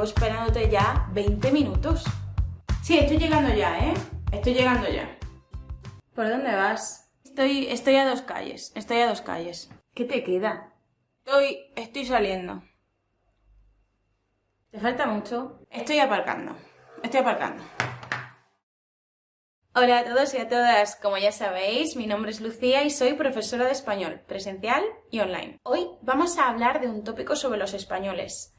llevo esperándote ya 20 minutos. Sí, estoy llegando ya, ¿eh? Estoy llegando ya. ¿Por dónde vas? Estoy, estoy a dos calles, estoy a dos calles. ¿Qué te queda? Estoy, estoy saliendo. ¿Te falta mucho? Estoy aparcando. Estoy aparcando. Hola a todos y a todas. Como ya sabéis, mi nombre es Lucía y soy profesora de español, presencial y online. Hoy vamos a hablar de un tópico sobre los españoles.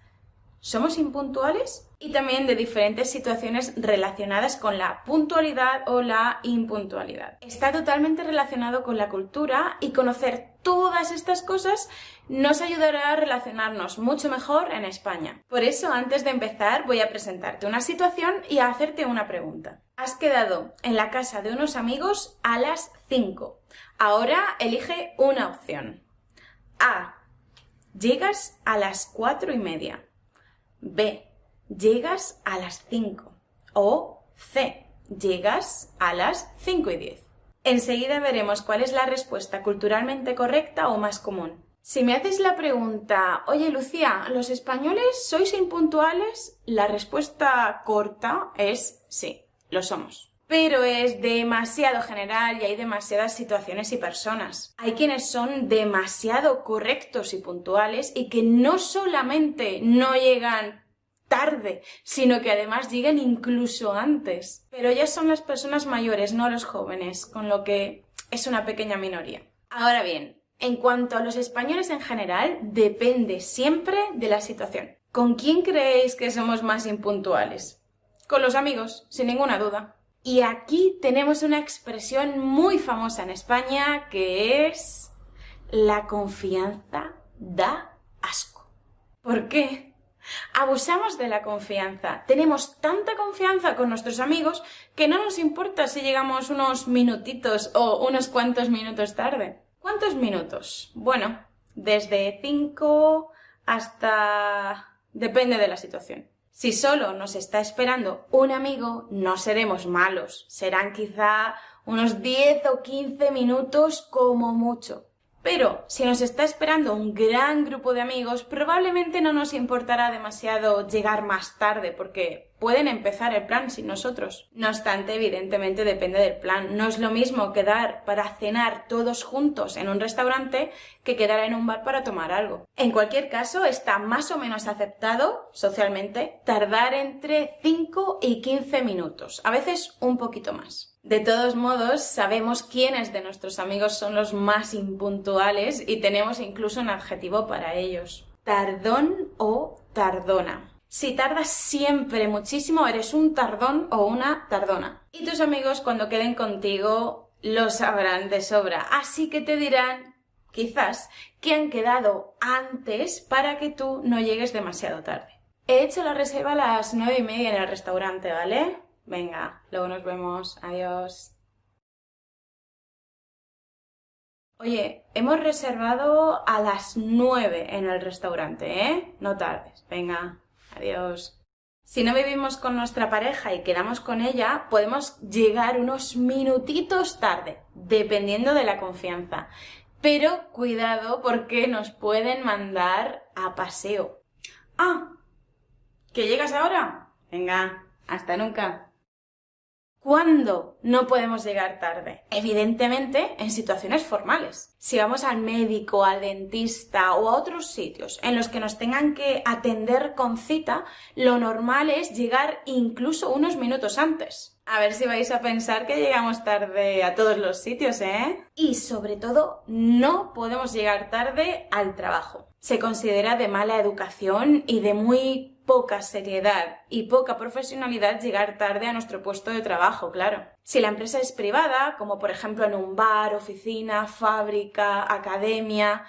¿Somos impuntuales? Y también de diferentes situaciones relacionadas con la puntualidad o la impuntualidad. Está totalmente relacionado con la cultura y conocer todas estas cosas nos ayudará a relacionarnos mucho mejor en España. Por eso, antes de empezar, voy a presentarte una situación y a hacerte una pregunta. Has quedado en la casa de unos amigos a las 5. Ahora elige una opción. A. Llegas a las cuatro y media. B. Llegas a las 5. O C. Llegas a las 5 y 10. Enseguida veremos cuál es la respuesta culturalmente correcta o más común. Si me haces la pregunta, oye Lucía, ¿los españoles sois impuntuales? La respuesta corta es sí, lo somos. Pero es demasiado general y hay demasiadas situaciones y personas. Hay quienes son demasiado correctos y puntuales y que no solamente no llegan tarde, sino que además llegan incluso antes. Pero ya son las personas mayores, no los jóvenes, con lo que es una pequeña minoría. Ahora bien, en cuanto a los españoles en general, depende siempre de la situación. ¿Con quién creéis que somos más impuntuales? Con los amigos, sin ninguna duda. Y aquí tenemos una expresión muy famosa en España que es la confianza da asco. ¿Por qué? Abusamos de la confianza. Tenemos tanta confianza con nuestros amigos que no nos importa si llegamos unos minutitos o unos cuantos minutos tarde. ¿Cuántos minutos? Bueno, desde cinco hasta... depende de la situación. Si solo nos está esperando un amigo, no seremos malos. Serán quizá unos 10 o 15 minutos como mucho. Pero si nos está esperando un gran grupo de amigos, probablemente no nos importará demasiado llegar más tarde porque pueden empezar el plan sin nosotros. No obstante, evidentemente depende del plan. No es lo mismo quedar para cenar todos juntos en un restaurante que quedar en un bar para tomar algo. En cualquier caso, está más o menos aceptado socialmente tardar entre 5 y 15 minutos, a veces un poquito más. De todos modos, sabemos quiénes de nuestros amigos son los más impuntuales y tenemos incluso un adjetivo para ellos. Tardón o tardona. Si tardas siempre muchísimo, eres un tardón o una tardona. Y tus amigos cuando queden contigo lo sabrán de sobra. Así que te dirán, quizás, que han quedado antes para que tú no llegues demasiado tarde. He hecho la reserva a las nueve y media en el restaurante, ¿vale? Venga, luego nos vemos. Adiós. Oye, hemos reservado a las nueve en el restaurante, ¿eh? No tardes. Venga, adiós. Si no vivimos con nuestra pareja y quedamos con ella, podemos llegar unos minutitos tarde, dependiendo de la confianza. Pero cuidado porque nos pueden mandar a paseo. Ah, ¿que llegas ahora? Venga, hasta nunca. ¿Cuándo no podemos llegar tarde? Evidentemente, en situaciones formales. Si vamos al médico, al dentista o a otros sitios en los que nos tengan que atender con cita, lo normal es llegar incluso unos minutos antes. A ver si vais a pensar que llegamos tarde a todos los sitios, ¿eh? Y sobre todo, no podemos llegar tarde al trabajo. Se considera de mala educación y de muy poca seriedad y poca profesionalidad llegar tarde a nuestro puesto de trabajo, claro. Si la empresa es privada, como por ejemplo en un bar, oficina, fábrica, academia,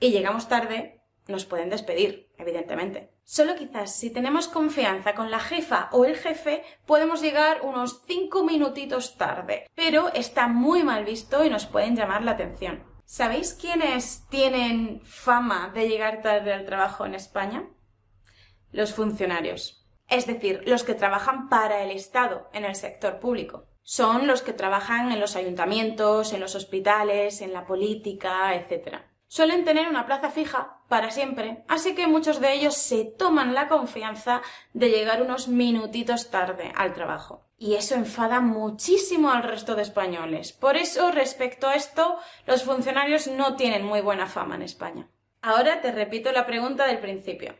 y llegamos tarde, nos pueden despedir, evidentemente. Solo quizás si tenemos confianza con la jefa o el jefe, podemos llegar unos cinco minutitos tarde, pero está muy mal visto y nos pueden llamar la atención. ¿Sabéis quiénes tienen fama de llegar tarde al trabajo en España? Los funcionarios, es decir, los que trabajan para el Estado en el sector público. Son los que trabajan en los ayuntamientos, en los hospitales, en la política, etc. Suelen tener una plaza fija para siempre, así que muchos de ellos se toman la confianza de llegar unos minutitos tarde al trabajo. Y eso enfada muchísimo al resto de españoles. Por eso, respecto a esto, los funcionarios no tienen muy buena fama en España. Ahora te repito la pregunta del principio.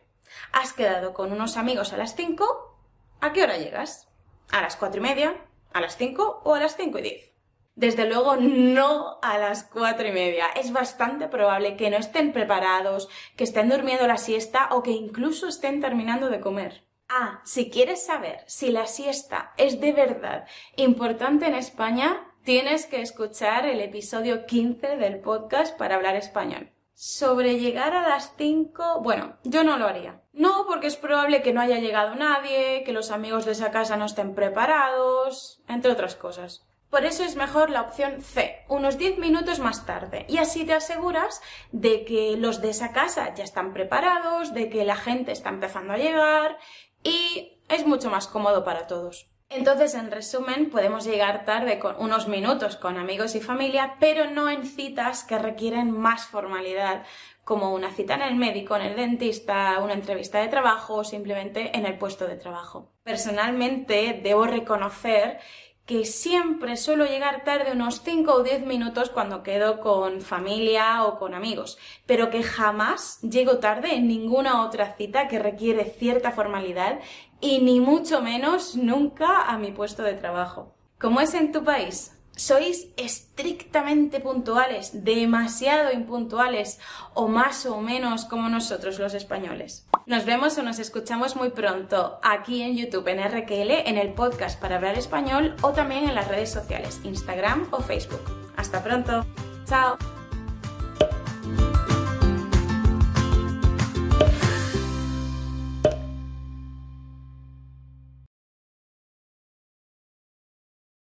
¿Has quedado con unos amigos a las 5? ¿A qué hora llegas? ¿A las cuatro y media? ¿A las 5 o a las 5 y 10? Desde luego no a las cuatro y media. Es bastante probable que no estén preparados, que estén durmiendo la siesta o que incluso estén terminando de comer. Ah, si quieres saber si la siesta es de verdad importante en España, tienes que escuchar el episodio 15 del podcast para hablar español. Sobre llegar a las 5, bueno, yo no lo haría. No, porque es probable que no haya llegado nadie, que los amigos de esa casa no estén preparados, entre otras cosas. Por eso es mejor la opción C, unos 10 minutos más tarde. Y así te aseguras de que los de esa casa ya están preparados, de que la gente está empezando a llegar y es mucho más cómodo para todos. Entonces, en resumen, podemos llegar tarde con unos minutos con amigos y familia, pero no en citas que requieren más formalidad, como una cita en el médico, en el dentista, una entrevista de trabajo o simplemente en el puesto de trabajo. Personalmente, debo reconocer que siempre suelo llegar tarde unos 5 o 10 minutos cuando quedo con familia o con amigos, pero que jamás llego tarde en ninguna otra cita que requiere cierta formalidad y ni mucho menos nunca a mi puesto de trabajo. ¿Cómo es en tu país? sois estrictamente puntuales, demasiado impuntuales o más o menos como nosotros los españoles. Nos vemos o nos escuchamos muy pronto aquí en YouTube en RQL, en el podcast para hablar español o también en las redes sociales, Instagram o Facebook. Hasta pronto. Chao.